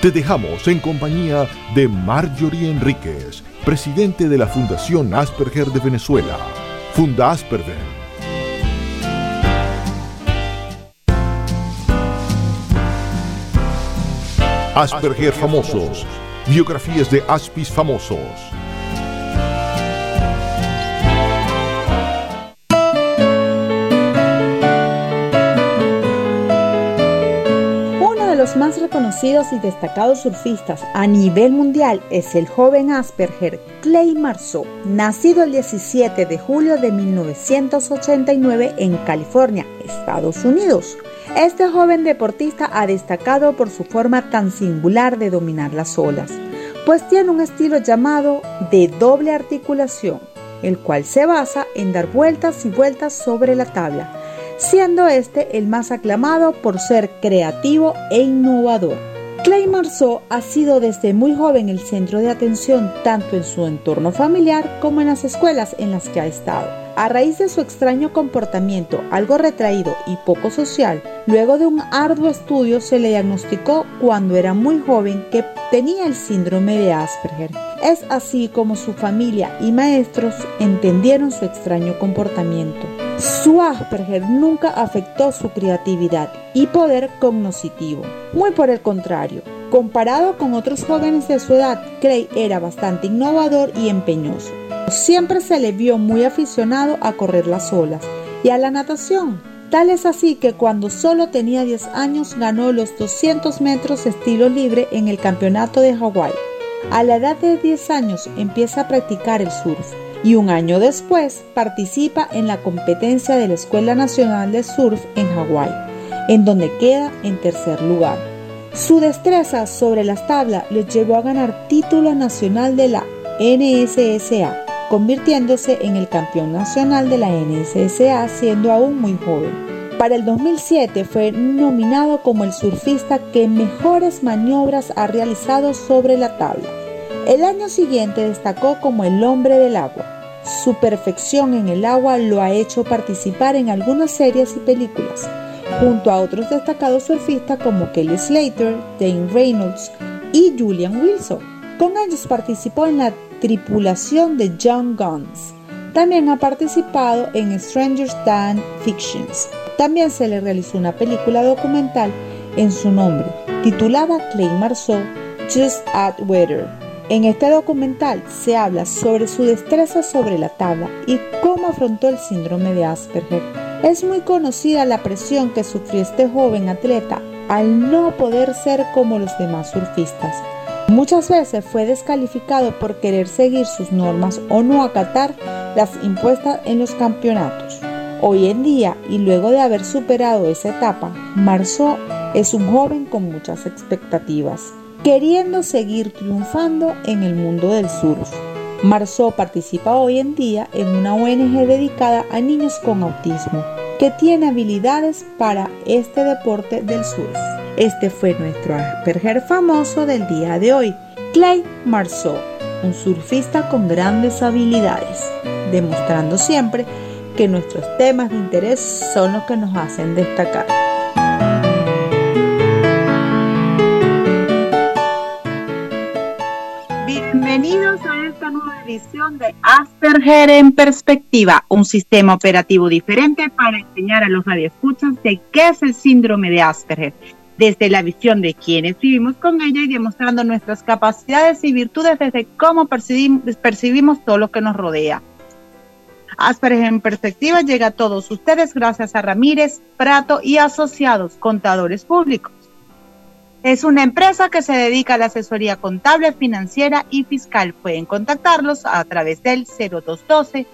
Te dejamos en compañía de Marjorie Enríquez, presidente de la Fundación Asperger de Venezuela. Funda Asperger. Asperger famosos. Biografías de Aspis famosos. Los más reconocidos y destacados surfistas a nivel mundial es el joven Asperger Clay Marceau, nacido el 17 de julio de 1989 en California, Estados Unidos. Este joven deportista ha destacado por su forma tan singular de dominar las olas, pues tiene un estilo llamado de doble articulación, el cual se basa en dar vueltas y vueltas sobre la tabla siendo este el más aclamado por ser creativo e innovador. Clay Marceau ha sido desde muy joven el centro de atención tanto en su entorno familiar como en las escuelas en las que ha estado. A raíz de su extraño comportamiento, algo retraído y poco social, luego de un arduo estudio se le diagnosticó cuando era muy joven que tenía el síndrome de Asperger. Es así como su familia y maestros entendieron su extraño comportamiento. Su Asperger nunca afectó su creatividad y poder cognoscitivo. Muy por el contrario, comparado con otros jóvenes de su edad, Craig era bastante innovador y empeñoso. Siempre se le vio muy aficionado a correr las olas y a la natación. Tal es así que cuando solo tenía 10 años ganó los 200 metros estilo libre en el campeonato de Hawái. A la edad de 10 años empieza a practicar el surf y un año después participa en la competencia de la Escuela Nacional de Surf en Hawái, en donde queda en tercer lugar. Su destreza sobre las tablas le llevó a ganar título nacional de la NSSA, convirtiéndose en el campeón nacional de la NSSA siendo aún muy joven. Para el 2007 fue nominado como el surfista que mejores maniobras ha realizado sobre la tabla. El año siguiente destacó como el hombre del agua. Su perfección en el agua lo ha hecho participar en algunas series y películas, junto a otros destacados surfistas como Kelly Slater, Dane Reynolds y Julian Wilson. Con ellos participó en la tripulación de John Guns. También ha participado en Stranger Than Fictions. También se le realizó una película documental en su nombre, titulada Clay Marceau, Just at Weather. En este documental se habla sobre su destreza sobre la tabla y cómo afrontó el síndrome de Asperger. Es muy conocida la presión que sufrió este joven atleta al no poder ser como los demás surfistas. Muchas veces fue descalificado por querer seguir sus normas o no acatar las impuestas en los campeonatos. Hoy en día, y luego de haber superado esa etapa, Marceau es un joven con muchas expectativas queriendo seguir triunfando en el mundo del surf. Marceau participa hoy en día en una ONG dedicada a niños con autismo que tiene habilidades para este deporte del surf. Este fue nuestro Asperger famoso del día de hoy, Clay Marceau, un surfista con grandes habilidades, demostrando siempre que nuestros temas de interés son los que nos hacen destacar. Bienvenidos a esta nueva edición de Asperger en Perspectiva, un sistema operativo diferente para enseñar a los radioescuchas de qué es el síndrome de Asperger, desde la visión de quienes vivimos con ella y demostrando nuestras capacidades y virtudes desde cómo percibimos, percibimos todo lo que nos rodea. Asperger en Perspectiva llega a todos ustedes gracias a Ramírez, Prato y Asociados Contadores Públicos es una empresa que se dedica a la asesoría contable, financiera y fiscal. Pueden contactarlos a través del 0212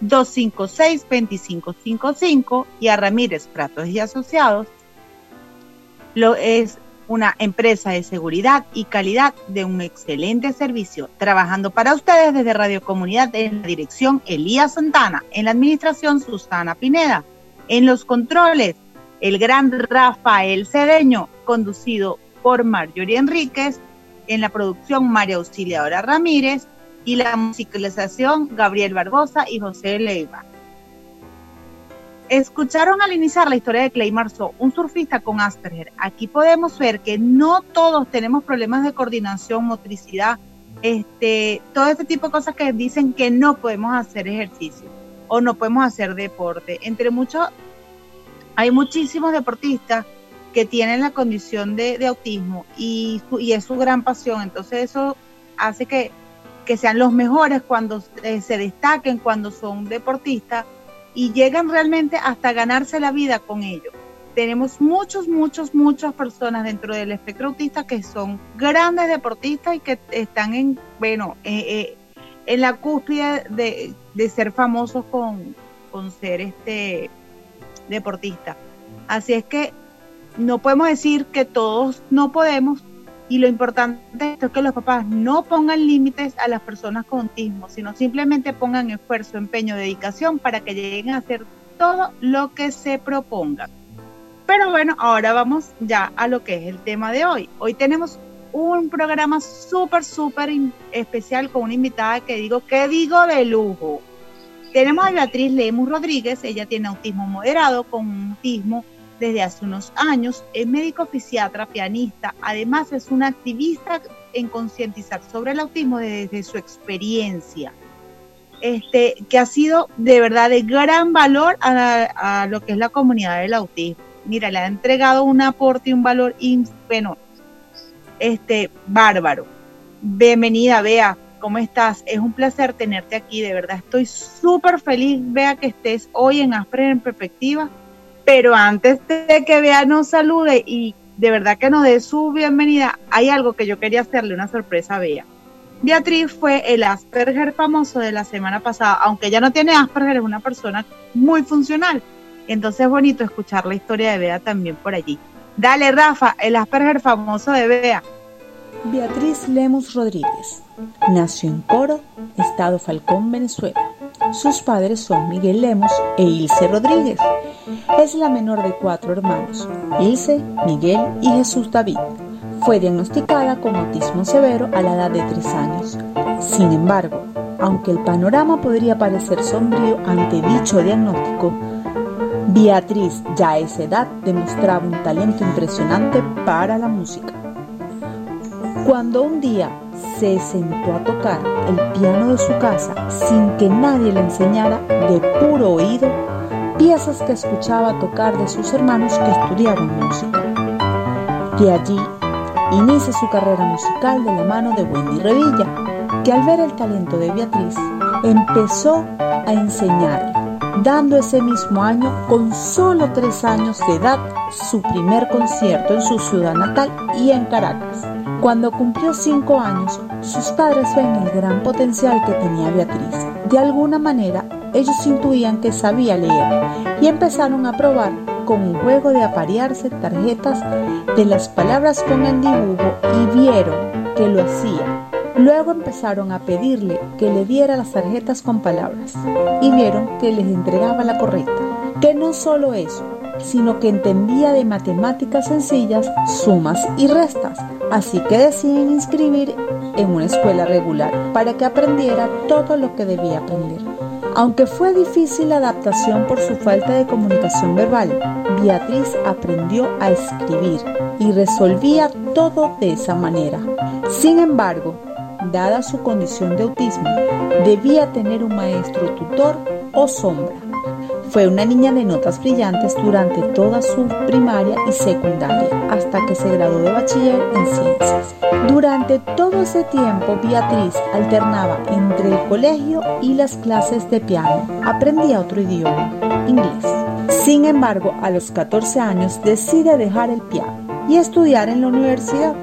256 2555 y a Ramírez Pratos y Asociados. Lo es una empresa de seguridad y calidad de un excelente servicio, trabajando para ustedes desde Radio Comunidad en la dirección Elías Santana, en la administración Susana Pineda, en los controles el gran Rafael Cedeño, conducido por Marjorie Enríquez, en la producción María Auxiliadora Ramírez y la musicalización Gabriel Barbosa y José Leiva. Escucharon al iniciar la historia de Clay Marceau, un surfista con Asperger. Aquí podemos ver que no todos tenemos problemas de coordinación, motricidad, este, todo este tipo de cosas que dicen que no podemos hacer ejercicio o no podemos hacer deporte. Entre muchos, hay muchísimos deportistas que tienen la condición de, autismo y, es su gran pasión. Entonces eso hace que, que sean los mejores cuando eh, se destaquen, cuando son deportistas y llegan realmente hasta ganarse la vida con ello. Tenemos muchos, muchos, muchas personas dentro del espectro autista que son grandes deportistas y que están en, bueno, eh, eh, en la cúspide de, ser famosos con, con ser este deportista. Así es que no podemos decir que todos no podemos, y lo importante es que los papás no pongan límites a las personas con autismo, sino simplemente pongan esfuerzo, empeño, dedicación para que lleguen a hacer todo lo que se propongan. Pero bueno, ahora vamos ya a lo que es el tema de hoy. Hoy tenemos un programa súper, súper especial con una invitada que digo, ¿qué digo de lujo? Tenemos a Beatriz Lemus Rodríguez, ella tiene autismo moderado con un autismo desde hace unos años, es médico fisiatra, pianista, además es una activista en concientizar sobre el autismo desde su experiencia, este, que ha sido de verdad de gran valor a, lo que es la comunidad del autismo. Mira, le ha entregado un aporte y un valor, bueno, este, bárbaro. Bienvenida, Bea, ¿cómo estás? Es un placer tenerte aquí, de verdad. Estoy súper feliz, Bea, que estés hoy en Aspre en Perspectiva pero antes de que Bea nos salude y de verdad que nos dé su bienvenida, hay algo que yo quería hacerle una sorpresa a Bea. Beatriz fue el Asperger famoso de la semana pasada, aunque ella no tiene Asperger, es una persona muy funcional. Entonces es bonito escuchar la historia de Bea también por allí. Dale, Rafa, el Asperger famoso de Bea. Beatriz Lemus Rodríguez nació en Coro, Estado Falcón, Venezuela. Sus padres son Miguel Lemos e Ilse Rodríguez. Es la menor de cuatro hermanos, Ilse, Miguel y Jesús David. Fue diagnosticada con autismo severo a la edad de tres años. Sin embargo, aunque el panorama podría parecer sombrío ante dicho diagnóstico, Beatriz ya a esa edad demostraba un talento impresionante para la música. Cuando un día se sentó a tocar el piano de su casa sin que nadie le enseñara de puro oído piezas que escuchaba tocar de sus hermanos que estudiaban música. De allí inicia su carrera musical de la mano de Wendy Revilla, que al ver el talento de Beatriz empezó a enseñarle, dando ese mismo año, con solo tres años de edad, su primer concierto en su ciudad natal y en Caracas. Cuando cumplió cinco años, sus padres ven el gran potencial que tenía Beatriz. De alguna manera, ellos intuían que sabía leer y empezaron a probar con un juego de aparearse tarjetas de las palabras con el dibujo y vieron que lo hacía. Luego empezaron a pedirle que le diera las tarjetas con palabras y vieron que les entregaba la correcta. Que no solo eso, sino que entendía de matemáticas sencillas, sumas y restas. Así que deciden inscribir en una escuela regular para que aprendiera todo lo que debía aprender. Aunque fue difícil la adaptación por su falta de comunicación verbal, Beatriz aprendió a escribir y resolvía todo de esa manera. Sin embargo, dada su condición de autismo, debía tener un maestro tutor o sombra. Fue una niña de notas brillantes durante toda su primaria y secundaria, hasta que se graduó de bachiller en ciencias. Durante todo ese tiempo, Beatriz alternaba entre el colegio y las clases de piano. Aprendía otro idioma, inglés. Sin embargo, a los 14 años decide dejar el piano y estudiar en la universidad,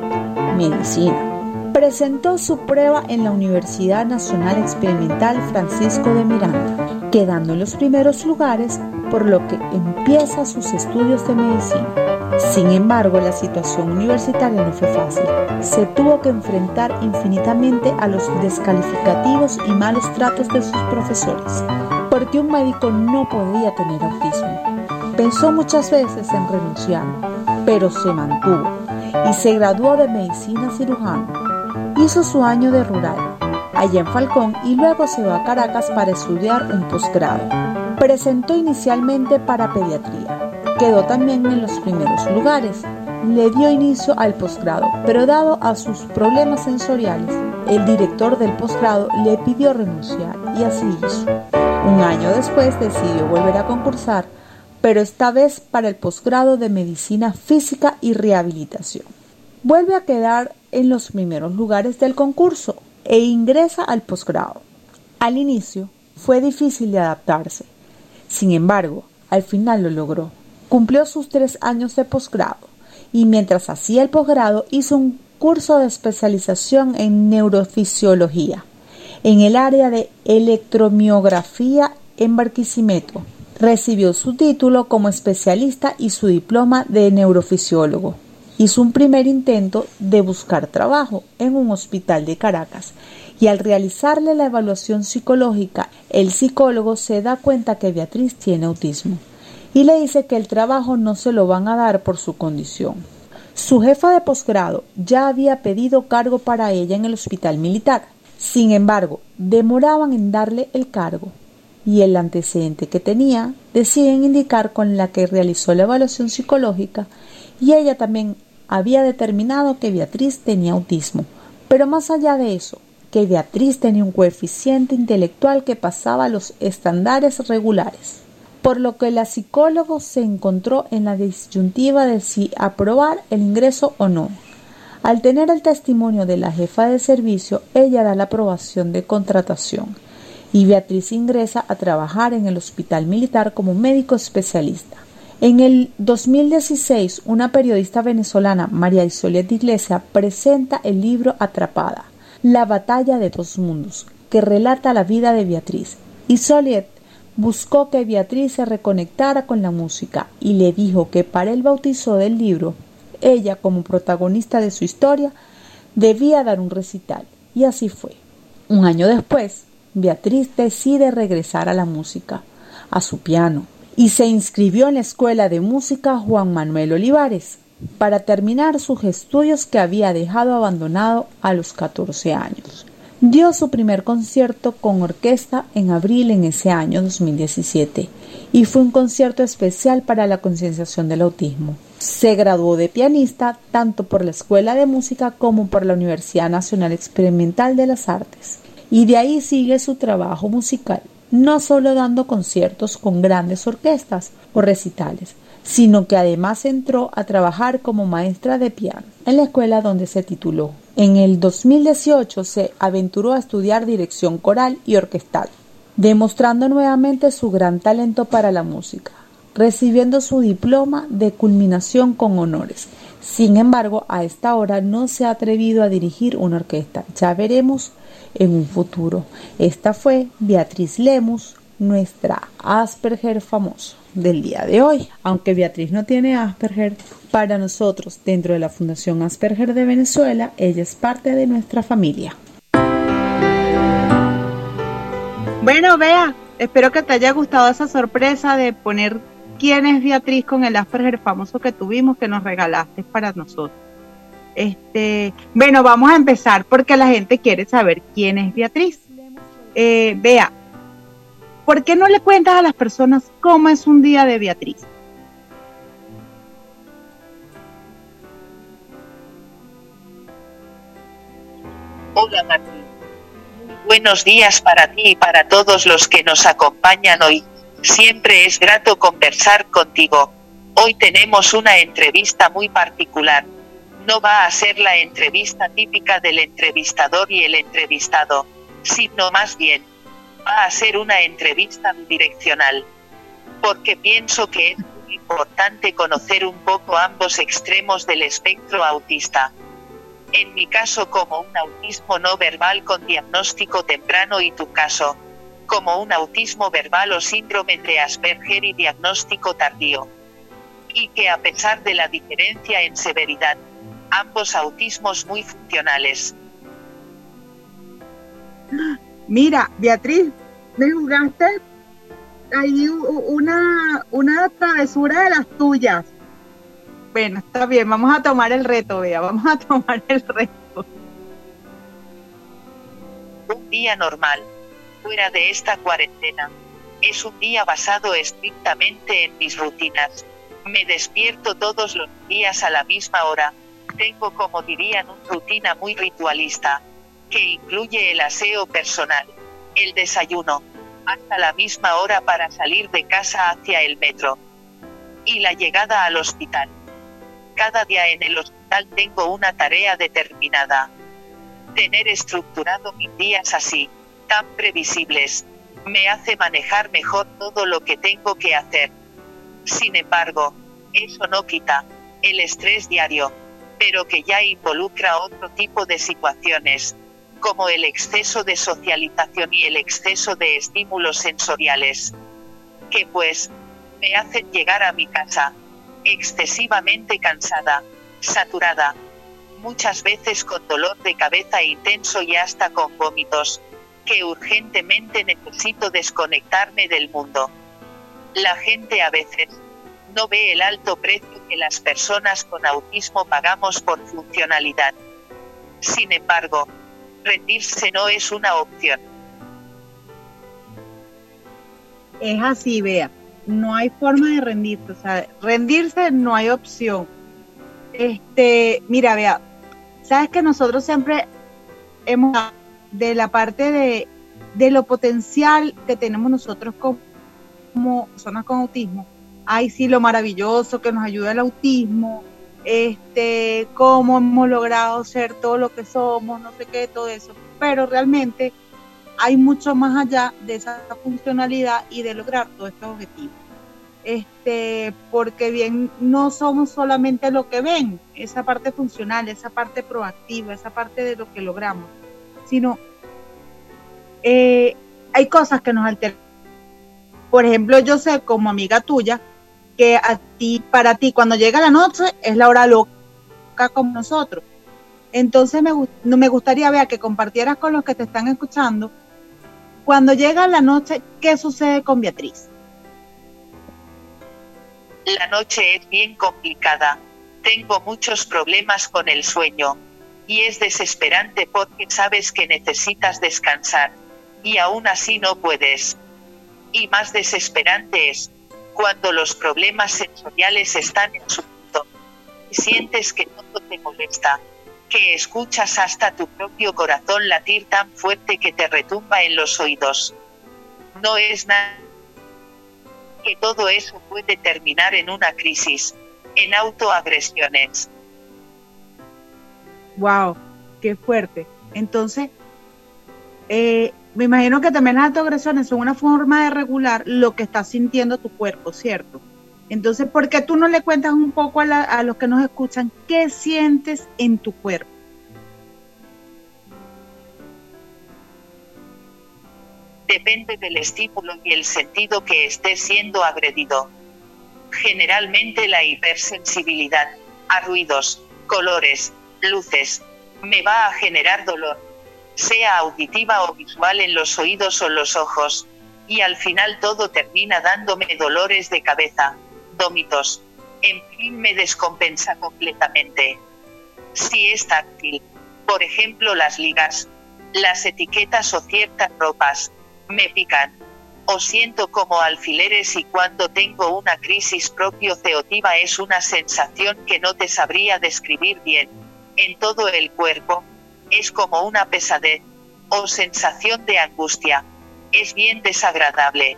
medicina presentó su prueba en la Universidad Nacional Experimental Francisco de Miranda, quedando en los primeros lugares, por lo que empieza sus estudios de medicina. Sin embargo, la situación universitaria no fue fácil. Se tuvo que enfrentar infinitamente a los descalificativos y malos tratos de sus profesores, porque un médico no podía tener autismo. Pensó muchas veces en renunciar, pero se mantuvo y se graduó de medicina cirujano. Hizo su año de rural allá en Falcón y luego se va a Caracas para estudiar un posgrado. Presentó inicialmente para pediatría. Quedó también en los primeros lugares. Le dio inicio al posgrado, pero dado a sus problemas sensoriales, el director del posgrado le pidió renunciar y así hizo. Un año después decidió volver a concursar pero esta vez para el posgrado de Medicina Física y Rehabilitación. Vuelve a quedar en los primeros lugares del concurso e ingresa al posgrado. Al inicio fue difícil de adaptarse, sin embargo, al final lo logró. Cumplió sus tres años de posgrado y mientras hacía el posgrado hizo un curso de especialización en neurofisiología en el área de electromiografía en Barquisimeto Recibió su título como especialista y su diploma de neurofisiólogo. Hizo un primer intento de buscar trabajo en un hospital de Caracas y al realizarle la evaluación psicológica, el psicólogo se da cuenta que Beatriz tiene autismo y le dice que el trabajo no se lo van a dar por su condición. Su jefa de posgrado ya había pedido cargo para ella en el hospital militar. Sin embargo, demoraban en darle el cargo y el antecedente que tenía deciden indicar con la que realizó la evaluación psicológica y ella también había determinado que Beatriz tenía autismo. Pero más allá de eso, que Beatriz tenía un coeficiente intelectual que pasaba los estándares regulares, por lo que la psicóloga se encontró en la disyuntiva de si aprobar el ingreso o no. Al tener el testimonio de la jefa de servicio, ella da la aprobación de contratación y Beatriz ingresa a trabajar en el hospital militar como médico especialista. En el 2016, una periodista venezolana, María Isolet Iglesia, presenta el libro Atrapada, La batalla de dos mundos, que relata la vida de Beatriz. Isolet buscó que Beatriz se reconectara con la música y le dijo que para el bautizo del libro, ella como protagonista de su historia, debía dar un recital. Y así fue. Un año después, Beatriz decide regresar a la música, a su piano, y se inscribió en la Escuela de Música Juan Manuel Olivares para terminar sus estudios que había dejado abandonado a los 14 años. Dio su primer concierto con orquesta en abril en ese año 2017 y fue un concierto especial para la concienciación del autismo. Se graduó de pianista tanto por la Escuela de Música como por la Universidad Nacional Experimental de las Artes y de ahí sigue su trabajo musical, no solo dando conciertos con grandes orquestas o recitales, sino que además entró a trabajar como maestra de piano en la escuela donde se tituló. En el 2018 se aventuró a estudiar dirección coral y orquestal, demostrando nuevamente su gran talento para la música, recibiendo su diploma de culminación con honores. Sin embargo, a esta hora no se ha atrevido a dirigir una orquesta. Ya veremos en un futuro. Esta fue Beatriz Lemus, nuestra Asperger famoso del día de hoy. Aunque Beatriz no tiene Asperger, para nosotros dentro de la Fundación Asperger de Venezuela, ella es parte de nuestra familia. Bueno, Bea, espero que te haya gustado esa sorpresa de poner quién es Beatriz con el Asperger famoso que tuvimos que nos regalaste para nosotros. Este, bueno, vamos a empezar porque la gente quiere saber quién es Beatriz. Eh, ¿por qué no le cuentas a las personas cómo es un día de Beatriz? Hola Martín. Buenos días para ti y para todos los que nos acompañan hoy. Siempre es grato conversar contigo. Hoy tenemos una entrevista muy particular no va a ser la entrevista típica del entrevistador y el entrevistado, sino más bien, va a ser una entrevista bidireccional. Porque pienso que es muy importante conocer un poco ambos extremos del espectro autista. En mi caso como un autismo no verbal con diagnóstico temprano y tu caso, como un autismo verbal o síndrome de Asperger y diagnóstico tardío. y que a pesar de la diferencia en severidad, ambos autismos muy funcionales. Mira, Beatriz, me jugaste ahí una, una travesura de las tuyas. Bueno, está bien, vamos a tomar el reto, vea, vamos a tomar el reto. Un día normal, fuera de esta cuarentena, es un día basado estrictamente en mis rutinas. Me despierto todos los días a la misma hora. Tengo, como dirían, una rutina muy ritualista, que incluye el aseo personal, el desayuno, hasta la misma hora para salir de casa hacia el metro. Y la llegada al hospital. Cada día en el hospital tengo una tarea determinada. Tener estructurado mis días así, tan previsibles, me hace manejar mejor todo lo que tengo que hacer. Sin embargo, eso no quita el estrés diario, pero que ya involucra otro tipo de situaciones, como el exceso de socialización y el exceso de estímulos sensoriales, que pues me hacen llegar a mi casa excesivamente cansada, saturada, muchas veces con dolor de cabeza intenso y hasta con vómitos, que urgentemente necesito desconectarme del mundo. La gente a veces no ve el alto precio que las personas con autismo pagamos por funcionalidad. Sin embargo, rendirse no es una opción. Es así, vea, no hay forma de rendirse, o sea, rendirse no hay opción. Este, mira, vea, sabes que nosotros siempre hemos de la parte de, de lo potencial que tenemos nosotros como, como personas con autismo. Ay, sí, lo maravilloso que nos ayuda el autismo, este, cómo hemos logrado ser todo lo que somos, no sé qué, todo eso. Pero realmente hay mucho más allá de esa funcionalidad y de lograr todos estos objetivos. Este, porque bien no somos solamente lo que ven, esa parte funcional, esa parte proactiva, esa parte de lo que logramos, sino eh, hay cosas que nos alteran. Por ejemplo, yo sé como amiga tuya que a ti, para ti, cuando llega la noche, es la hora loca como nosotros. Entonces me, me gustaría ver que compartieras con los que te están escuchando, cuando llega la noche, ¿qué sucede con Beatriz? La noche es bien complicada. Tengo muchos problemas con el sueño. Y es desesperante porque sabes que necesitas descansar. Y aún así no puedes. Y más desesperante es cuando los problemas sensoriales están en su punto. Y sientes que todo te molesta, que escuchas hasta tu propio corazón latir tan fuerte que te retumba en los oídos. No es nada que todo eso puede terminar en una crisis, en autoagresiones. Wow, qué fuerte. Entonces, eh, me imagino que también las autoagresiones son una forma de regular lo que está sintiendo tu cuerpo, ¿cierto? Entonces, ¿por qué tú no le cuentas un poco a, a los que nos escuchan qué sientes en tu cuerpo? Depende del estímulo y el sentido que esté siendo agredido. Generalmente la hipersensibilidad a ruidos, colores, luces, me va a generar dolor sea auditiva o visual en los oídos o los ojos, y al final todo termina dándome dolores de cabeza, vómitos, en fin me descompensa completamente. Si es táctil, por ejemplo las ligas, las etiquetas o ciertas ropas, me pican, o siento como alfileres y cuando tengo una crisis propio ceotiva es una sensación que no te sabría describir bien, en todo el cuerpo, es como una pesadez o sensación de angustia. Es bien desagradable.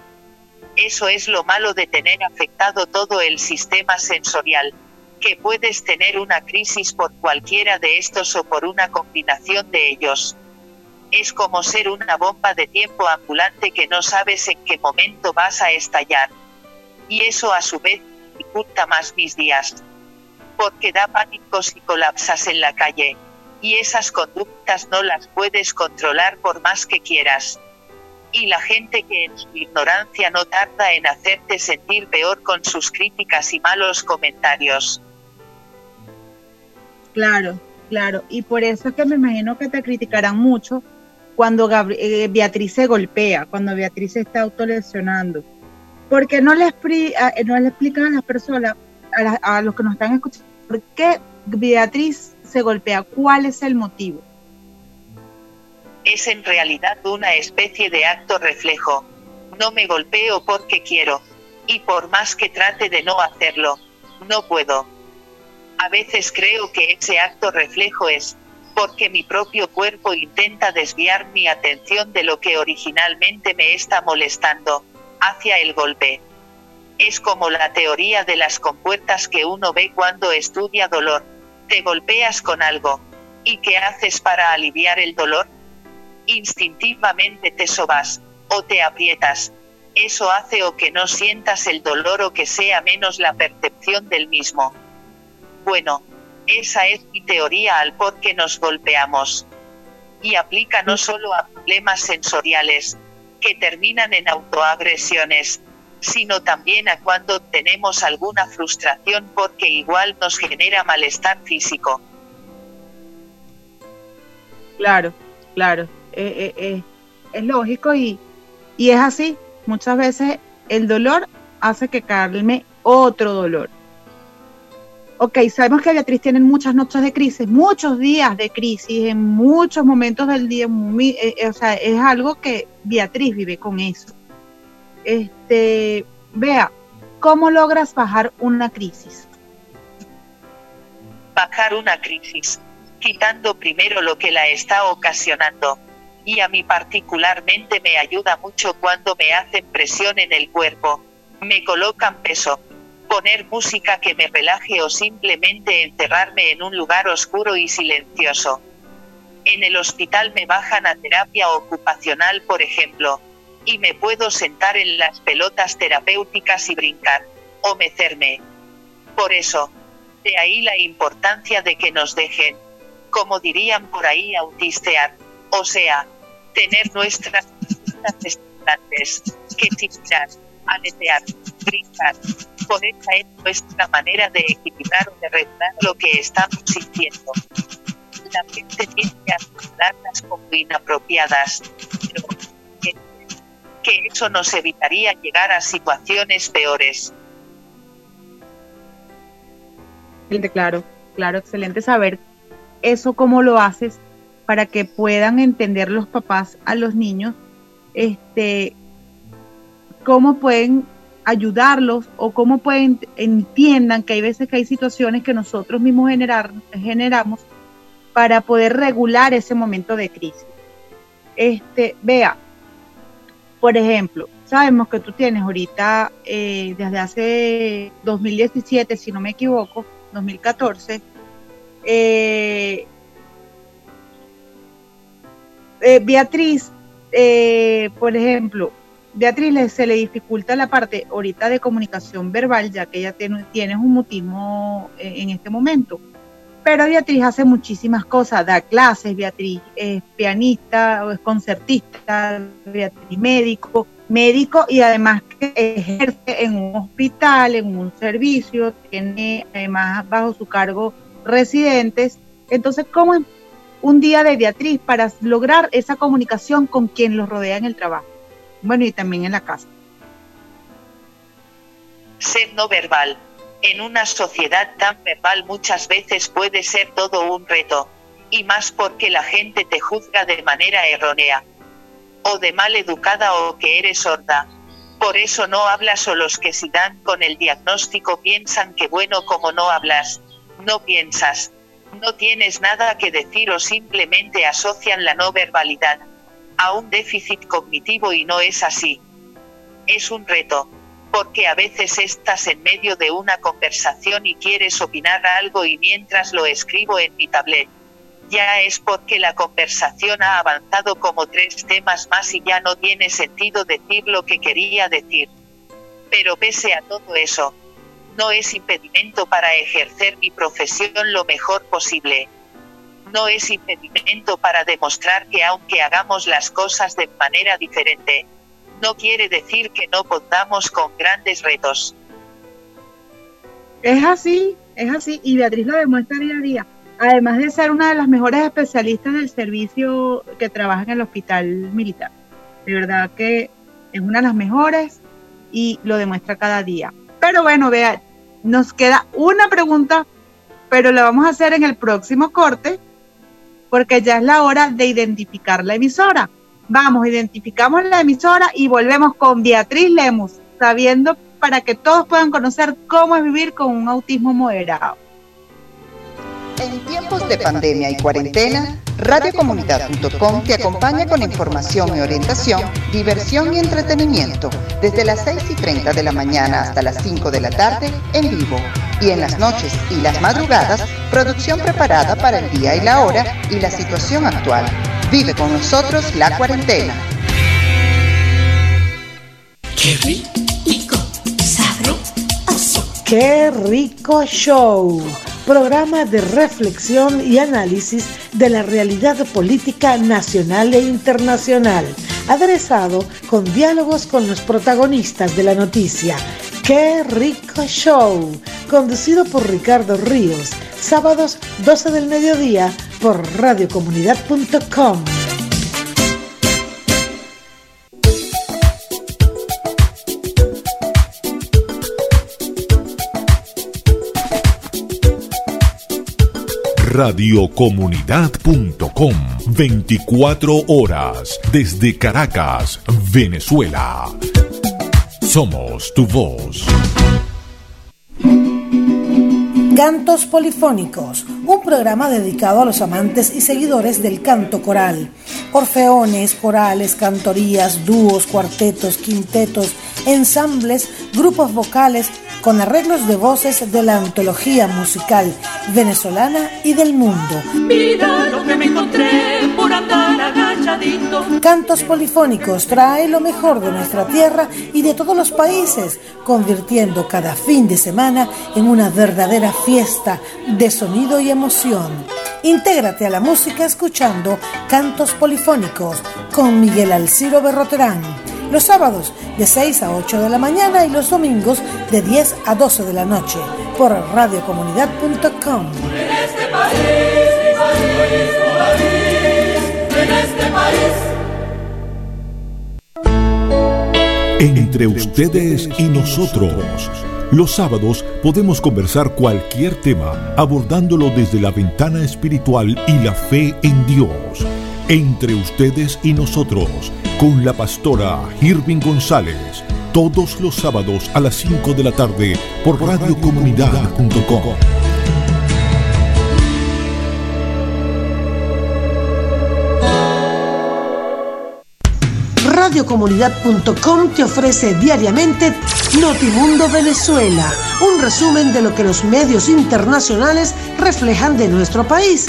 Eso es lo malo de tener afectado todo el sistema sensorial, que puedes tener una crisis por cualquiera de estos o por una combinación de ellos. Es como ser una bomba de tiempo ambulante que no sabes en qué momento vas a estallar. Y eso a su vez dificulta más mis días. Porque da pánicos y colapsas en la calle y esas conductas no las puedes controlar por más que quieras. Y la gente que en su ignorancia no tarda en hacerte sentir peor con sus críticas y malos comentarios. Claro, claro. Y por eso es que me imagino que te criticarán mucho cuando eh, Beatriz se golpea, cuando Beatriz se está autolesionando. Porque no le, no le explican a las personas, a, a los que nos están escuchando, por qué Beatriz se golpea, cuál es el motivo. Es en realidad una especie de acto reflejo. No me golpeo porque quiero. Y por más que trate de no hacerlo, no puedo. A veces creo que ese acto reflejo es, porque mi propio cuerpo intenta desviar mi atención de lo que originalmente me está molestando, hacia el golpe. Es como la teoría de las compuertas que uno ve cuando estudia dolor. Te golpeas con algo. ¿Y qué haces para aliviar el dolor? Instintivamente te sobas, o te aprietas. Eso hace o que no sientas el dolor o que sea menos la percepción del mismo. Bueno, esa es mi teoría al por qué nos golpeamos. Y aplica no solo a problemas sensoriales, que terminan en autoagresiones, sino también a cuando tenemos alguna frustración porque igual nos genera malestar físico. Claro, claro, eh, eh, eh, es lógico y, y es así. Muchas veces el dolor hace que calme otro dolor ok, sabemos que Beatriz tiene muchas noches de crisis, muchos días de crisis, en muchos momentos del día, o sea, es algo que Beatriz vive con eso. Este, vea, ¿cómo logras bajar una crisis? Bajar una crisis, quitando primero lo que la está ocasionando. Y a mí particularmente me ayuda mucho cuando me hacen presión en el cuerpo, me colocan peso, poner música que me relaje o simplemente encerrarme en un lugar oscuro y silencioso. En el hospital me bajan a terapia ocupacional, por ejemplo, y me puedo sentar en las pelotas terapéuticas y brincar, o mecerme. Por eso, de ahí la importancia de que nos dejen, como dirían por ahí, autistear, o sea, tener nuestras estimulantes, que tirar, aletear, brincar, por esa es nuestra manera de equilibrar o de regular lo que estamos sintiendo. La gente tiende a aceptarlas como inapropiadas, pero que eso nos evitaría llegar a situaciones peores. Claro, claro, excelente saber eso cómo lo haces para que puedan entender los papás a los niños, este, cómo pueden ayudarlos o cómo pueden entiendan que hay veces que hay situaciones que nosotros mismos generamos para poder regular ese momento de crisis. Este, vea, por ejemplo, sabemos que tú tienes ahorita eh, desde hace 2017, si no me equivoco, 2014, eh, eh, Beatriz, por ejemplo, Beatriz se le dificulta la parte ahorita de comunicación verbal, ya que ella tiene, tiene un mutismo eh, en este momento. Pero Beatriz hace muchísimas cosas, da clases, Beatriz es pianista, es concertista, Beatriz médico, médico y además que ejerce en un hospital, en un servicio, tiene además bajo su cargo residentes. Entonces, ¿cómo es un día de Beatriz para lograr esa comunicación con quien los rodea en el trabajo? bueno, y también en la casa. Ser no verbal. En una sociedad tan verbal muchas veces puede ser todo un reto, y más porque la gente te juzga de manera errónea, o de mal educada o que eres sorda. Por eso no hablas o los que si dan con el diagnóstico piensan que bueno como no hablas, no piensas, no tienes nada que decir o simplemente asocian la no verbalidad a un déficit cognitivo y no es así. Es un reto, porque a veces estás en medio de una conversación y quieres opinar algo y mientras lo escribo en mi tablet. Ya es porque la conversación ha avanzado como tres temas más y ya no tiene sentido decir lo que quería decir. Pero pese a todo eso, no es impedimento para ejercer mi profesión lo mejor posible no es impedimento para demostrar que aunque hagamos las cosas de manera diferente, no quiere decir que no contamos con grandes retos. Es así, es así, y Beatriz lo demuestra día a día. Además de ser una de las mejores especialistas del servicio que trabaja en el hospital militar. De verdad que es una de las mejores y lo demuestra cada día. Pero bueno, vea, nos queda una pregunta, pero la vamos a hacer en el próximo corte, porque ya es la hora de identificar la emisora. Vamos, identificamos la emisora y volvemos con Beatriz Lemus, sabiendo para que todos puedan conocer cómo es vivir con un autismo moderado. En tiempos de pandemia y cuarentena, radiocomunidad.com te acompaña con información y orientación, diversión y entretenimiento, desde las 6 y 30 de la mañana hasta las 5 de la tarde en vivo. Y en las noches y las madrugadas, producción preparada para el día y la hora y la situación actual. Vive con nosotros la cuarentena. ¡Qué rico! ¡Sabroso! ¡Qué rico show! Programa de reflexión y análisis de la realidad política nacional e internacional, aderezado con diálogos con los protagonistas de la noticia. ¡Qué rico show! Conducido por Ricardo Ríos, sábados 12 del mediodía por radiocomunidad.com. radiocomunidad.com 24 horas desde Caracas, Venezuela. Somos tu voz. Cantos Polifónicos, un programa dedicado a los amantes y seguidores del canto coral. Orfeones, corales, cantorías, dúos, cuartetos, quintetos, ensambles, grupos vocales, con arreglos de voces de la antología musical venezolana y del mundo. Mira lo que me encontré por andar agachadito. Cantos polifónicos trae lo mejor de nuestra tierra y de todos los países, convirtiendo cada fin de semana en una verdadera fiesta de sonido y emoción. Intégrate a la música escuchando Cantos Polifónicos con Miguel Alciro Berroterán los sábados de 6 a 8 de la mañana y los domingos de 10 a 12 de la noche por radiocomunidad.com. Entre ustedes y nosotros. Los sábados podemos conversar cualquier tema abordándolo desde la ventana espiritual y la fe en Dios. Entre ustedes y nosotros con la pastora Irving González, todos los sábados a las 5 de la tarde por radiocomunidad.com. Radiocomunidad.com te ofrece diariamente Notimundo Venezuela, un resumen de lo que los medios internacionales reflejan de nuestro país.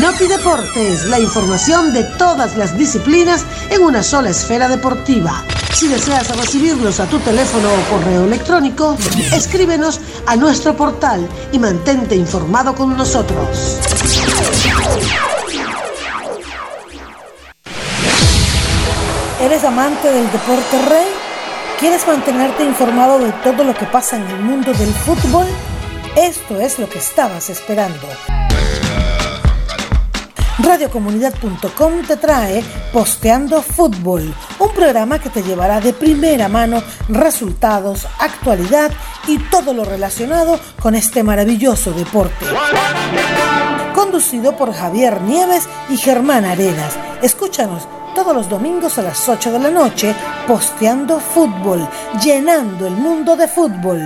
Noti Deportes, la información de todas las disciplinas en una sola esfera deportiva. Si deseas recibirlos a tu teléfono o correo electrónico, escríbenos a nuestro portal y mantente informado con nosotros. ¿Eres amante del deporte rey? ¿Quieres mantenerte informado de todo lo que pasa en el mundo del fútbol? Esto es lo que estabas esperando. Radiocomunidad.com te trae Posteando Fútbol, un programa que te llevará de primera mano resultados, actualidad y todo lo relacionado con este maravilloso deporte. Conducido por Javier Nieves y Germán Arenas. Escúchanos todos los domingos a las 8 de la noche, Posteando Fútbol, llenando el mundo de fútbol.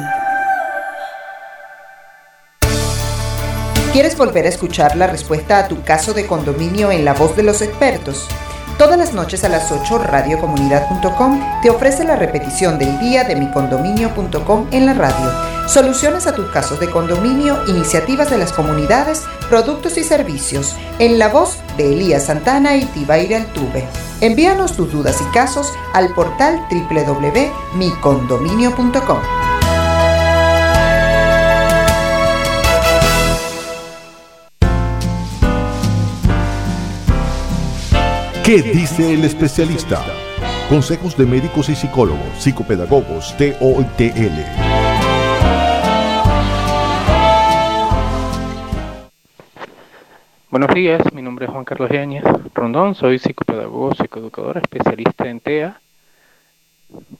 ¿Quieres volver a escuchar la respuesta a tu caso de condominio en la voz de los expertos? Todas las noches a las 8 radiocomunidad.com te ofrece la repetición del día de micondominio.com en la radio. Soluciones a tus casos de condominio, iniciativas de las comunidades, productos y servicios. En la voz de Elías Santana y Tibaira Altuve. Envíanos tus dudas y casos al portal www.micondominio.com. ¿Qué dice el especialista? Consejos de médicos y psicólogos, psicopedagogos, TOTL. Buenos días, mi nombre es Juan Carlos Yáñez Rondón, soy psicopedagogo, psicoeducador, especialista en TEA,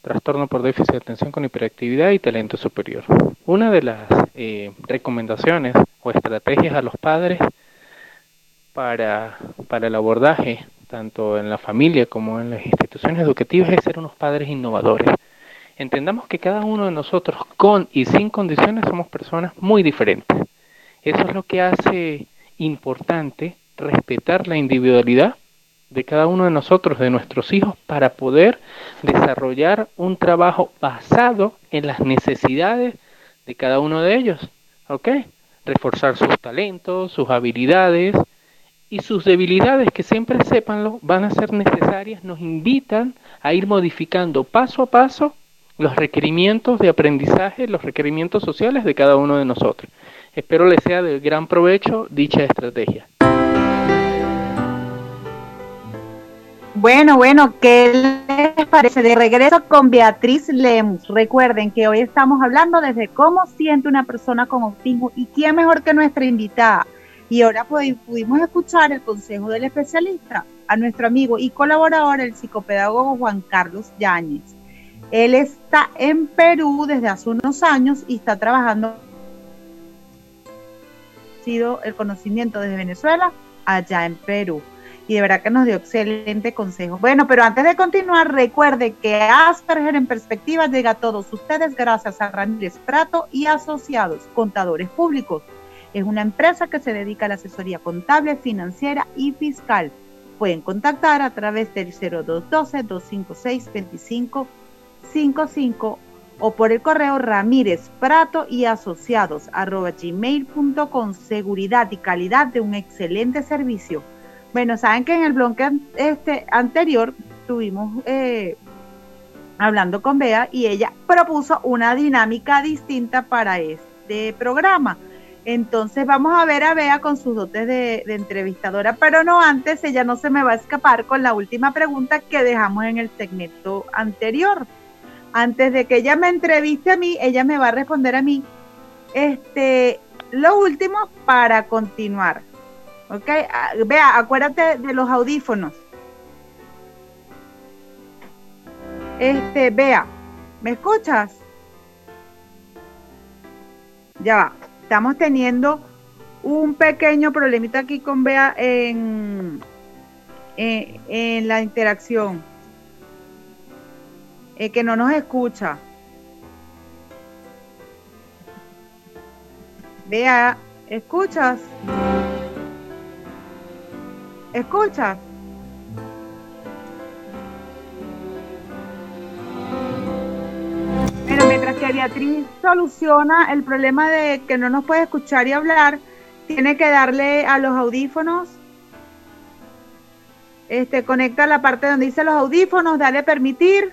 trastorno por déficit de atención con hiperactividad y talento superior. Una de las eh, recomendaciones o estrategias a los padres para, para el abordaje tanto en la familia como en las instituciones educativas, es ser unos padres innovadores. Entendamos que cada uno de nosotros, con y sin condiciones, somos personas muy diferentes. Eso es lo que hace importante respetar la individualidad de cada uno de nosotros, de nuestros hijos, para poder desarrollar un trabajo basado en las necesidades de cada uno de ellos. ¿Ok? Reforzar sus talentos, sus habilidades, y sus debilidades, que siempre sépanlo, van a ser necesarias, nos invitan a ir modificando paso a paso los requerimientos de aprendizaje, los requerimientos sociales de cada uno de nosotros. Espero les sea de gran provecho dicha estrategia. Bueno, bueno, ¿qué les parece? De regreso con Beatriz Lemus. Recuerden que hoy estamos hablando desde cómo siente una persona con autismo y quién mejor que nuestra invitada, y ahora pudimos escuchar el consejo del especialista, a nuestro amigo y colaborador, el psicopedagogo Juan Carlos Yáñez. Él está en Perú desde hace unos años y está trabajando sido el conocimiento desde Venezuela allá en Perú. Y de verdad que nos dio excelente consejo. Bueno, pero antes de continuar, recuerde que Asperger en perspectiva llega a todos ustedes gracias a Ramírez Prato y asociados, contadores públicos es una empresa que se dedica a la asesoría contable, financiera y fiscal. Pueden contactar a través del 0212-256-2555 o por el correo Ramírez Prato y Asociados. Seguridad y calidad de un excelente servicio. Bueno, saben que en el blog este anterior tuvimos eh, hablando con Bea y ella propuso una dinámica distinta para este programa. Entonces vamos a ver a Bea con sus dotes de, entrevistadora, pero no antes, ella no se me va a escapar con la última pregunta que dejamos en el segmento anterior. Antes de que ella me entreviste a mí, ella me va a responder a mí. Este, lo último para continuar. ¿Ok? Ah, Vea, acuérdate de los audífonos. Este, Vea, ¿me escuchas? Ya va estamos teniendo un pequeño problemita aquí con Bea en, en, la interacción. Eh, que no nos escucha. Bea, ¿escuchas? ¿Escuchas? Que Beatriz soluciona el problema de que no nos puede escuchar y hablar, tiene que darle a los audífonos, este, conecta la parte donde dice los audífonos, dale permitir.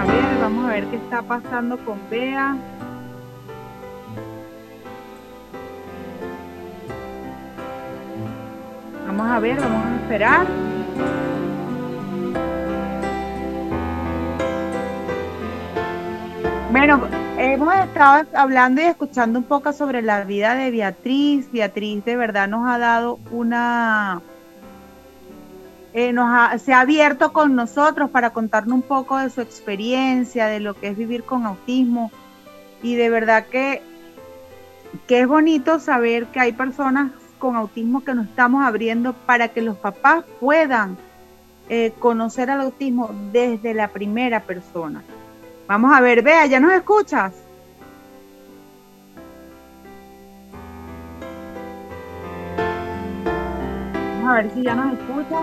A ver, vamos a ver qué está pasando con Bea. Vamos a ver, vamos a esperar. Bueno, hemos estado hablando y escuchando un poco sobre la vida de Beatriz. Beatriz de verdad nos ha dado una... Eh, nos se ha abierto con nosotros para contarnos un poco de su experiencia, de lo que es vivir con autismo. Y de verdad que, que es bonito saber que hay personas con autismo que nos estamos abriendo para que los papás puedan eh, conocer al autismo desde la primera persona. Vamos a ver, vea, ¿ya nos escuchas? Vamos a ver si ya nos escucha.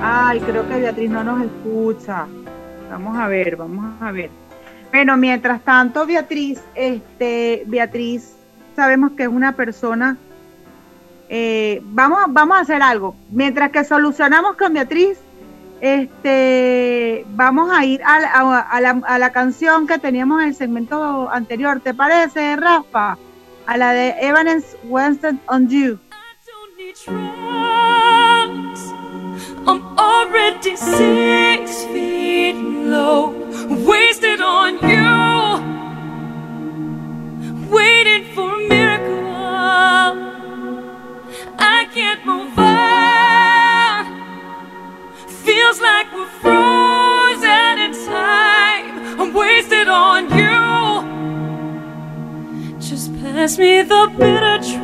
Ay, creo que Beatriz no nos escucha. Vamos a ver, vamos a ver. Bueno, mientras tanto, Beatriz, este, Beatriz, sabemos que es una persona eh, vamos, vamos a hacer algo. Mientras que solucionamos con Beatriz, Este, vamos a ir a, la, a, la, canción que teníamos en el segmento anterior. ¿Te parece, Rafa? A la de Evanescence Wasted on You. I'm already six feet low, wasted on you, waiting for a miracle. I can't move on. Feels like we're frozen in time. I'm wasted on you. Just pass me the bitter truth.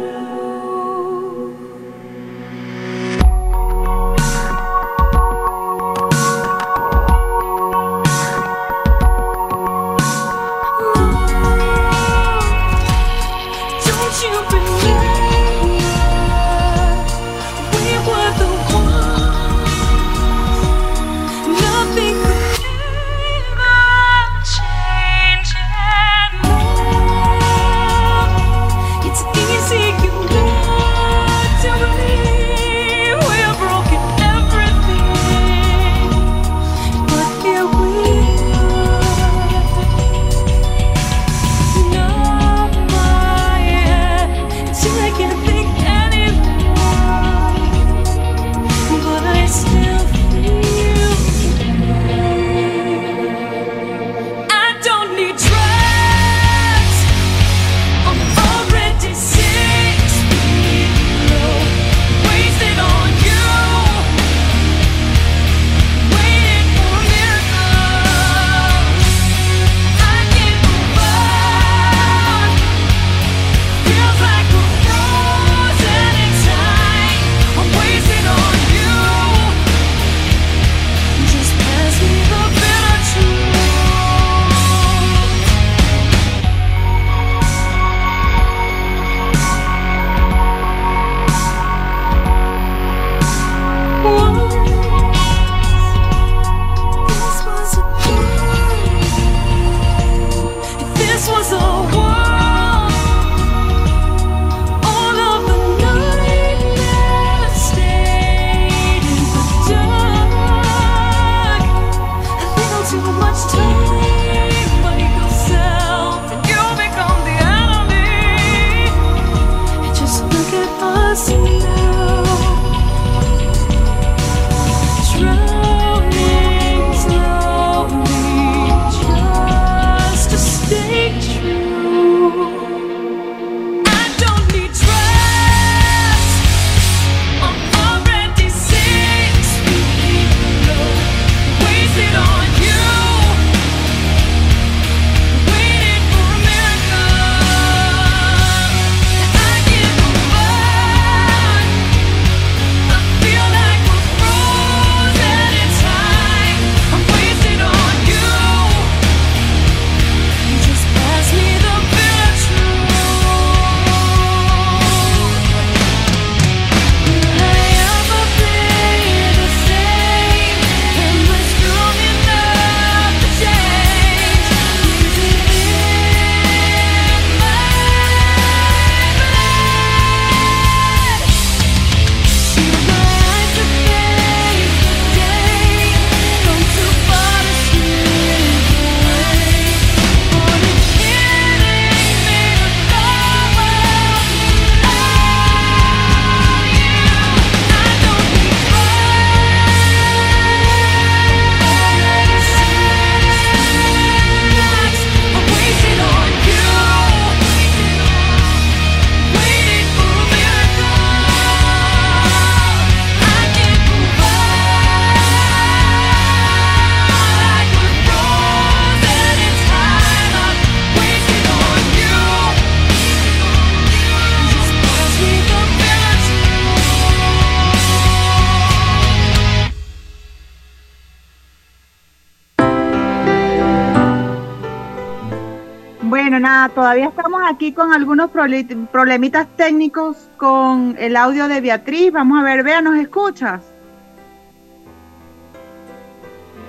Aquí con algunos problemitas técnicos con el audio de Beatriz. Vamos a ver, Bea, ¿nos escuchas?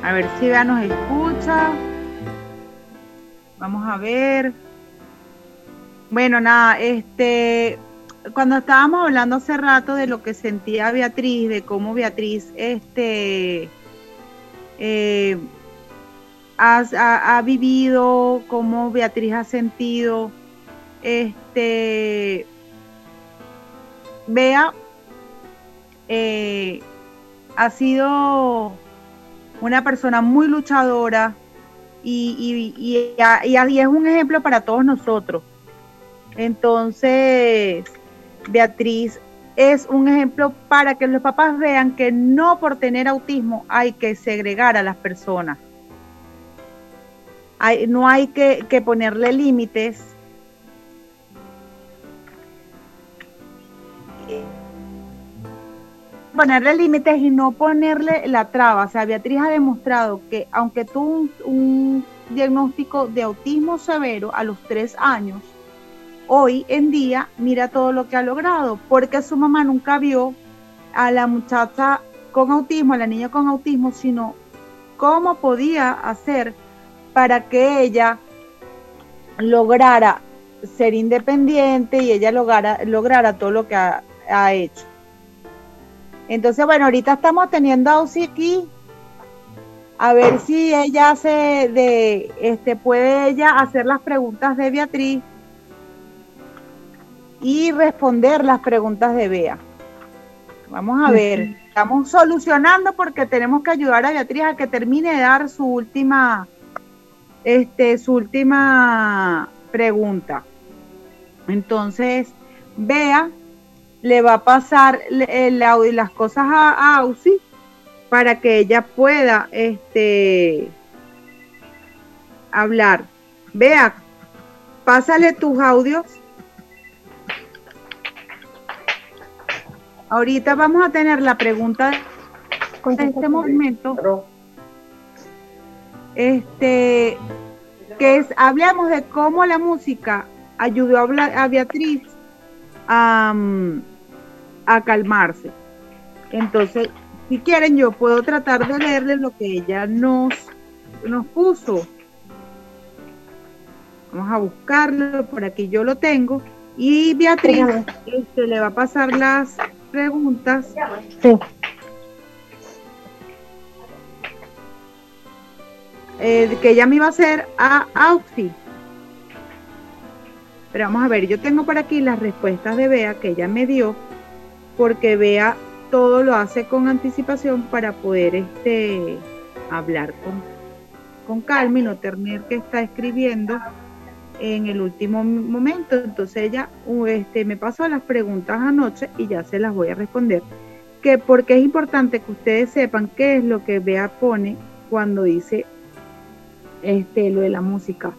A ver si Bea nos escucha. Vamos a ver. Bueno, nada, este, cuando estábamos hablando hace rato de lo que sentía Beatriz, de cómo Beatriz, este, eh, ha, vivido, cómo Beatriz ha sentido. Este, Bea eh, ha sido una persona muy luchadora y, y, y, es un ejemplo para todos nosotros. Entonces, Beatriz es un ejemplo para que los papás vean que no por tener autismo hay que segregar a las personas. no hay que, que ponerle límites. Ponerle límites y no ponerle la traba. O sea, Beatriz ha demostrado que aunque tuvo un diagnóstico de autismo severo a los tres años, hoy en día mira todo lo que ha logrado, porque su mamá nunca vio a la muchacha con autismo, a la niña con autismo, sino cómo podía hacer para que ella lograra ser independiente y ella lograra, lograra todo lo que ha, hecho. Entonces, bueno, ahorita estamos teniendo a Uzi aquí. A ver si ella hace de, este, puede ella hacer las preguntas de Beatriz y responder las preguntas de Bea. Vamos a ver, estamos solucionando porque tenemos que ayudar a Beatriz a que termine de dar su última, este, su última pregunta. Entonces, Bea le va a pasar el audio y las cosas a, Ausi para que ella pueda este, hablar. Bea, pásale tus audios Ahorita vamos a tener la pregunta en este momento. Este, que es, hablamos de cómo la música ayudó a, Beatriz a, a calmarse. Entonces, si quieren, yo puedo tratar de leerle lo que ella nos, nos puso. Vamos a buscarlo, por aquí yo lo tengo. Y Beatriz este, le va a pasar las preguntas. Sí. Eh, que ella me iba a hacer a Auxi. Pero vamos a ver, yo tengo por aquí las respuestas de Bea que ella me dio, porque Bea todo lo hace con anticipación para poder este, hablar con, con calma y no tener que estar escribiendo en el último momento. Entonces ella este, me pasó las preguntas anoche y ya se las voy a responder. Que porque es importante que ustedes sepan qué es lo que Bea pone cuando dice este, lo de la música.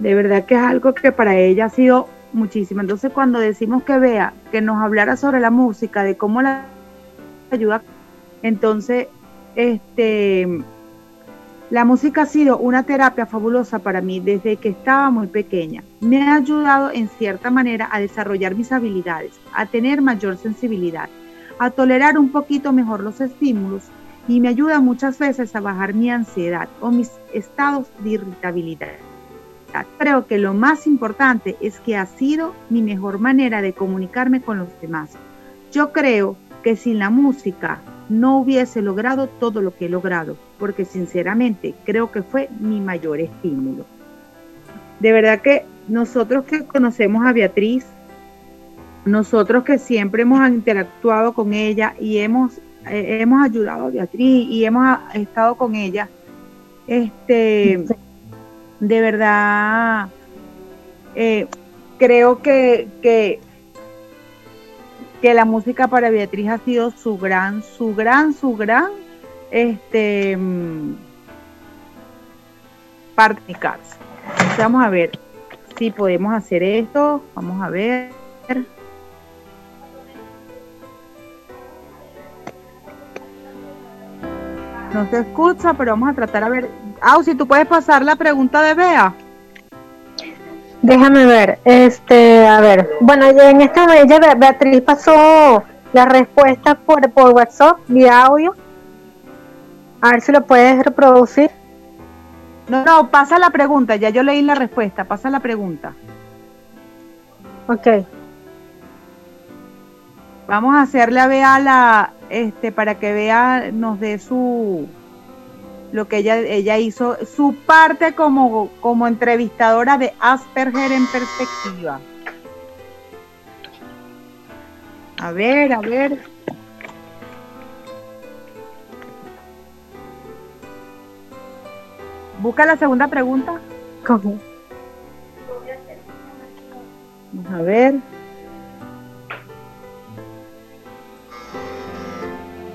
De verdad que es algo que para ella ha sido muchísimo. Entonces cuando decimos que Bea que nos hablara sobre la música, de cómo la ayuda, entonces este la música ha sido una terapia fabulosa para mí desde que estaba muy pequeña. Me ha ayudado en cierta manera a desarrollar mis habilidades, a tener mayor sensibilidad, a tolerar un poquito mejor los estímulos y me ayuda muchas veces a bajar mi ansiedad o mis estados de irritabilidad. Creo que lo más importante es que ha sido mi mejor manera de comunicarme con los demás. Yo creo que sin la música no hubiese logrado todo lo que he logrado, porque sinceramente creo que fue mi mayor estímulo. De verdad que nosotros que conocemos a Beatriz, nosotros que siempre hemos interactuado con ella y hemos, eh, hemos ayudado a Beatriz y hemos estado con ella, este, de verdad, eh, creo que, que que la música para Beatriz ha sido su gran, su gran, su gran, este, mm, parte Vamos a ver si podemos hacer esto. Vamos a ver. No se escucha, pero vamos a tratar a ver. Ah, si tú puedes pasar la pregunta de Bea. Déjame ver, este, a ver, bueno, en esta ella Beatriz pasó la respuesta por, por WhatsApp vía audio. A ver si lo puedes reproducir. No, no, pasa la pregunta, ya yo leí la respuesta, pasa la pregunta. Ok. Vamos a hacerle a Bea la, este, para que vea, nos dé su, lo que ella, ella hizo, su parte como, como entrevistadora de Asperger en perspectiva. A ver, a ver. Busca la segunda pregunta. ¿Cómo? Vamos a ver.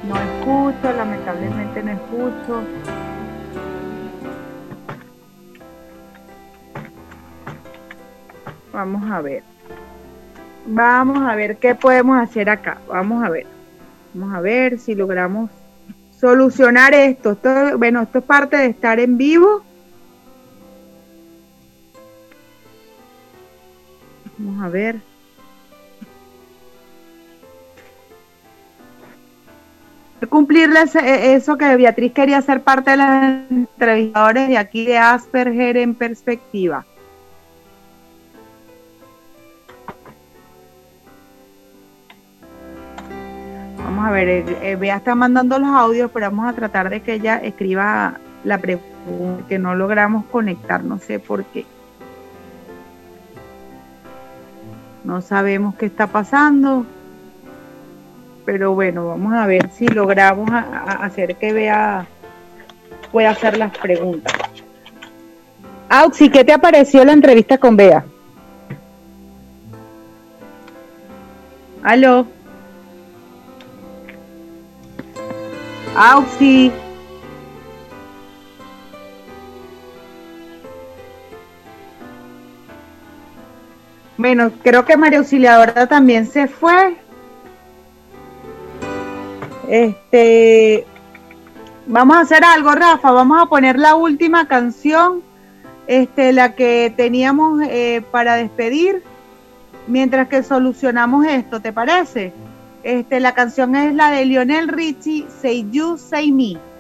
No escucho, lamentablemente no escucho. Vamos a ver. Vamos a ver qué podemos hacer acá. Vamos a ver. Vamos a ver si logramos solucionar esto. esto bueno, esto es parte de estar en vivo. Vamos a ver. Cumplirles eh, eso que Beatriz quería ser parte de los entrevistadores de aquí de Asperger en perspectiva. Ver, eh, eh, Bea está mandando los audios, pero vamos a tratar de que ella escriba la pregunta, que no logramos conectar, no sé por qué. No sabemos qué está pasando. Pero bueno, vamos a ver si logramos hacer que vea, pueda hacer las preguntas. Auxi, ¿qué te apareció la entrevista con Bea? Aló. Auxi. Bueno, creo que María Auxiliadora también se fue. Este, vamos a hacer algo, Rafa. Vamos a poner la última canción, este, la que teníamos eh, para despedir, mientras que solucionamos esto. ¿Te parece? Este, la canción es la de Lionel Richie, Say You, Say Me.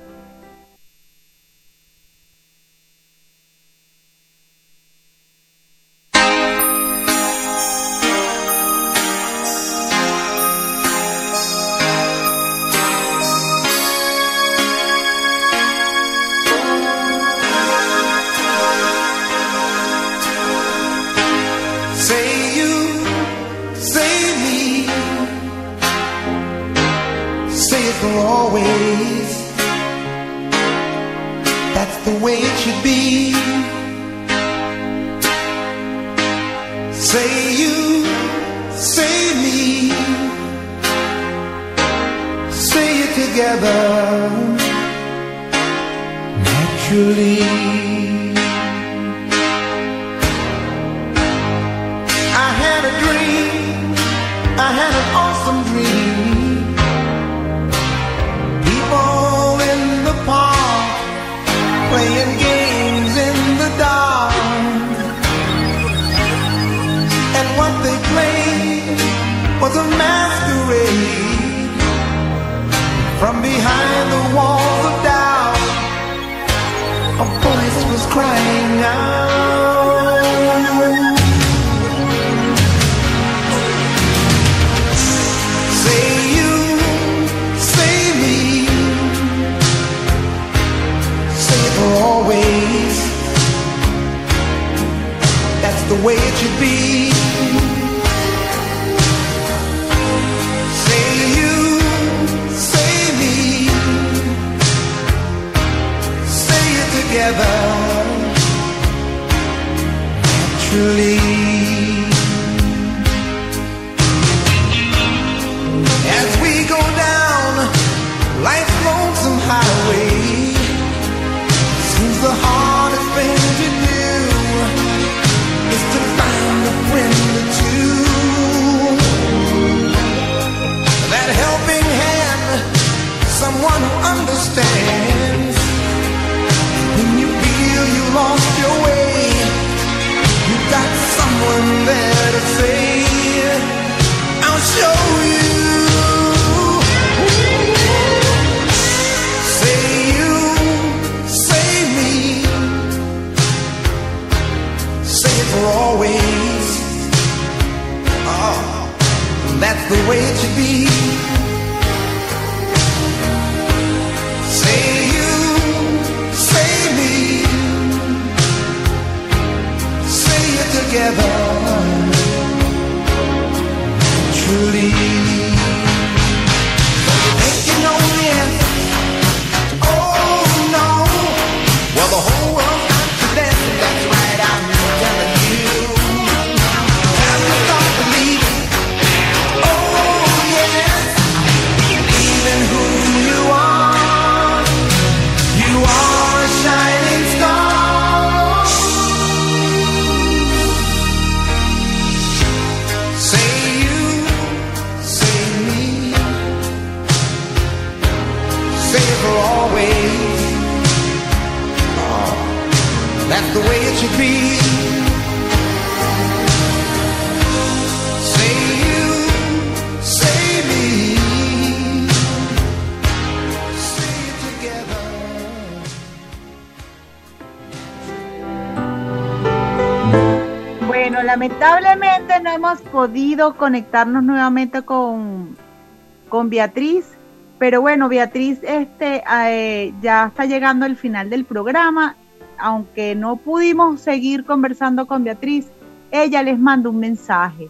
Lamentablemente no hemos podido conectarnos nuevamente con, con Beatriz, pero bueno, Beatriz este, eh, ya está llegando el final del programa. Aunque no pudimos seguir conversando con Beatriz, ella les manda un mensaje,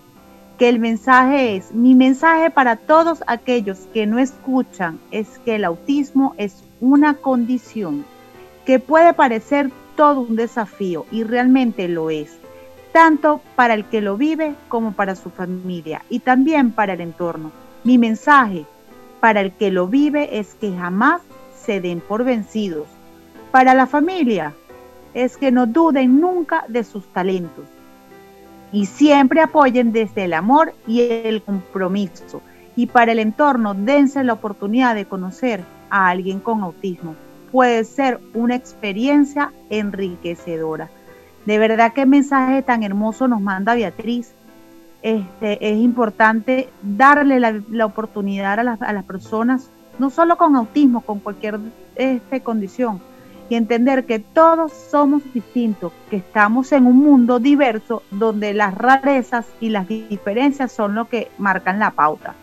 que el mensaje es, mi mensaje para todos aquellos que no escuchan es que el autismo es una condición que puede parecer todo un desafío y realmente lo es tanto para el que lo vive como para su familia y también para el entorno. Mi mensaje para el que lo vive es que jamás se den por vencidos. Para la familia es que no duden nunca de sus talentos y siempre apoyen desde el amor y el compromiso. Y para el entorno, dense la oportunidad de conocer a alguien con autismo. Puede ser una experiencia enriquecedora. De verdad qué mensaje tan hermoso nos manda Beatriz. Este, es importante darle la, oportunidad a las, a las, personas, no solo con autismo, con cualquier este, condición, y entender que todos somos distintos, que estamos en un mundo diverso donde las rarezas y las diferencias son lo que marcan la pauta.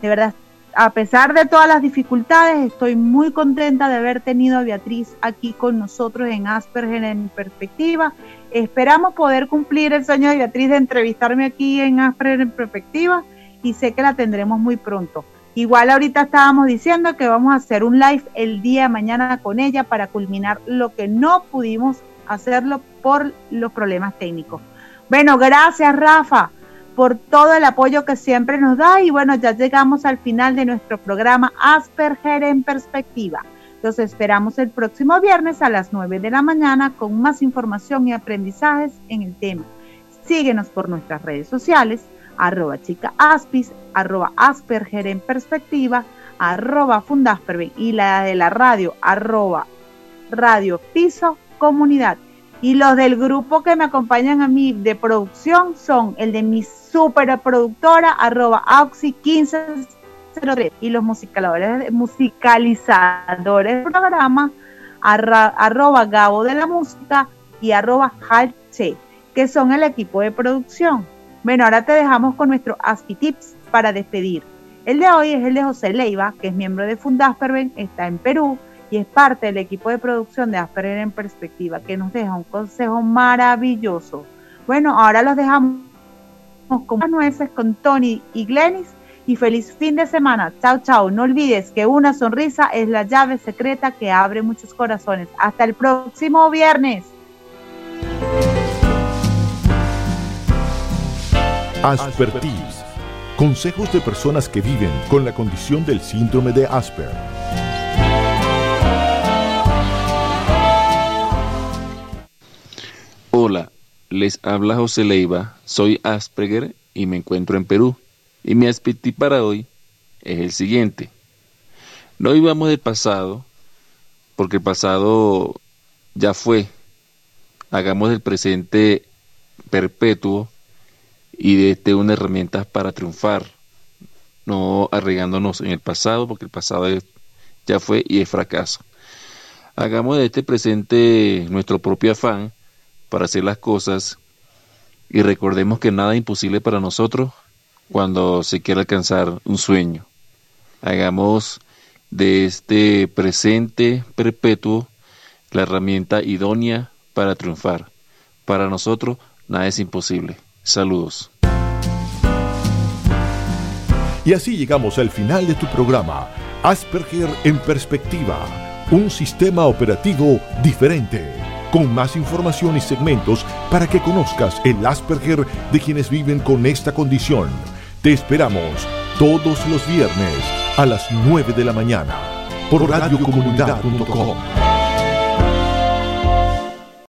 De verdad, a pesar de todas las dificultades, estoy muy contenta de haber tenido a Beatriz aquí con nosotros en Asperger en perspectiva. Esperamos poder cumplir el sueño de Beatriz de entrevistarme aquí en Asperger en perspectiva y sé que la tendremos muy pronto. Igual ahorita estábamos diciendo que vamos a hacer un live el día de mañana con ella para culminar lo que no pudimos hacerlo por los problemas técnicos. Bueno, gracias Rafa por todo el apoyo que siempre nos da y bueno, ya llegamos al final de nuestro programa Asperger en perspectiva. Los esperamos el próximo viernes a las 9 de la mañana con más información y aprendizajes en el tema. Síguenos por nuestras redes sociales, arroba chica aspis, arroba asperger en perspectiva, arroba fundasperben y la de la radio, arroba radio piso comunidad. Y los del grupo que me acompañan a mí de producción son el de mi superproductora, arroba oxy 15 y los musicalizadores, musicalizadores del programa arroba Gabo de la Música y arroba Halche, que son el equipo de producción. Bueno, ahora te dejamos con nuestro ASPI Tips para despedir. El de hoy es el de José Leiva, que es miembro de Fundasperben, está en Perú y es parte del equipo de producción de Asperger en Perspectiva, que nos deja un consejo maravilloso. Bueno, ahora los dejamos con las nueces, con Tony y Glenis y feliz fin de semana. Chao, chao. No olvides que una sonrisa es la llave secreta que abre muchos corazones. Hasta el próximo viernes. Aspertips. Consejos de personas que viven con la condición del síndrome de Asper. Hola, les habla José Leiva, soy Asperger y me encuentro en Perú. Y mi aspecto para hoy es el siguiente. No vivamos del pasado, porque el pasado ya fue. Hagamos del presente perpetuo y de este una herramienta para triunfar, no arregándonos en el pasado, porque el pasado ya fue y es fracaso. Hagamos de este presente nuestro propio afán para hacer las cosas y recordemos que nada es imposible para nosotros cuando se quiere alcanzar un sueño. Hagamos de este presente perpetuo la herramienta idónea para triunfar. Para nosotros nada es imposible. Saludos. Y así llegamos al final de tu programa, Asperger en perspectiva, un sistema operativo diferente con más información y segmentos para que conozcas el Asperger de quienes viven con esta condición. Te esperamos todos los viernes a las 9 de la mañana por radiocomunidad.com.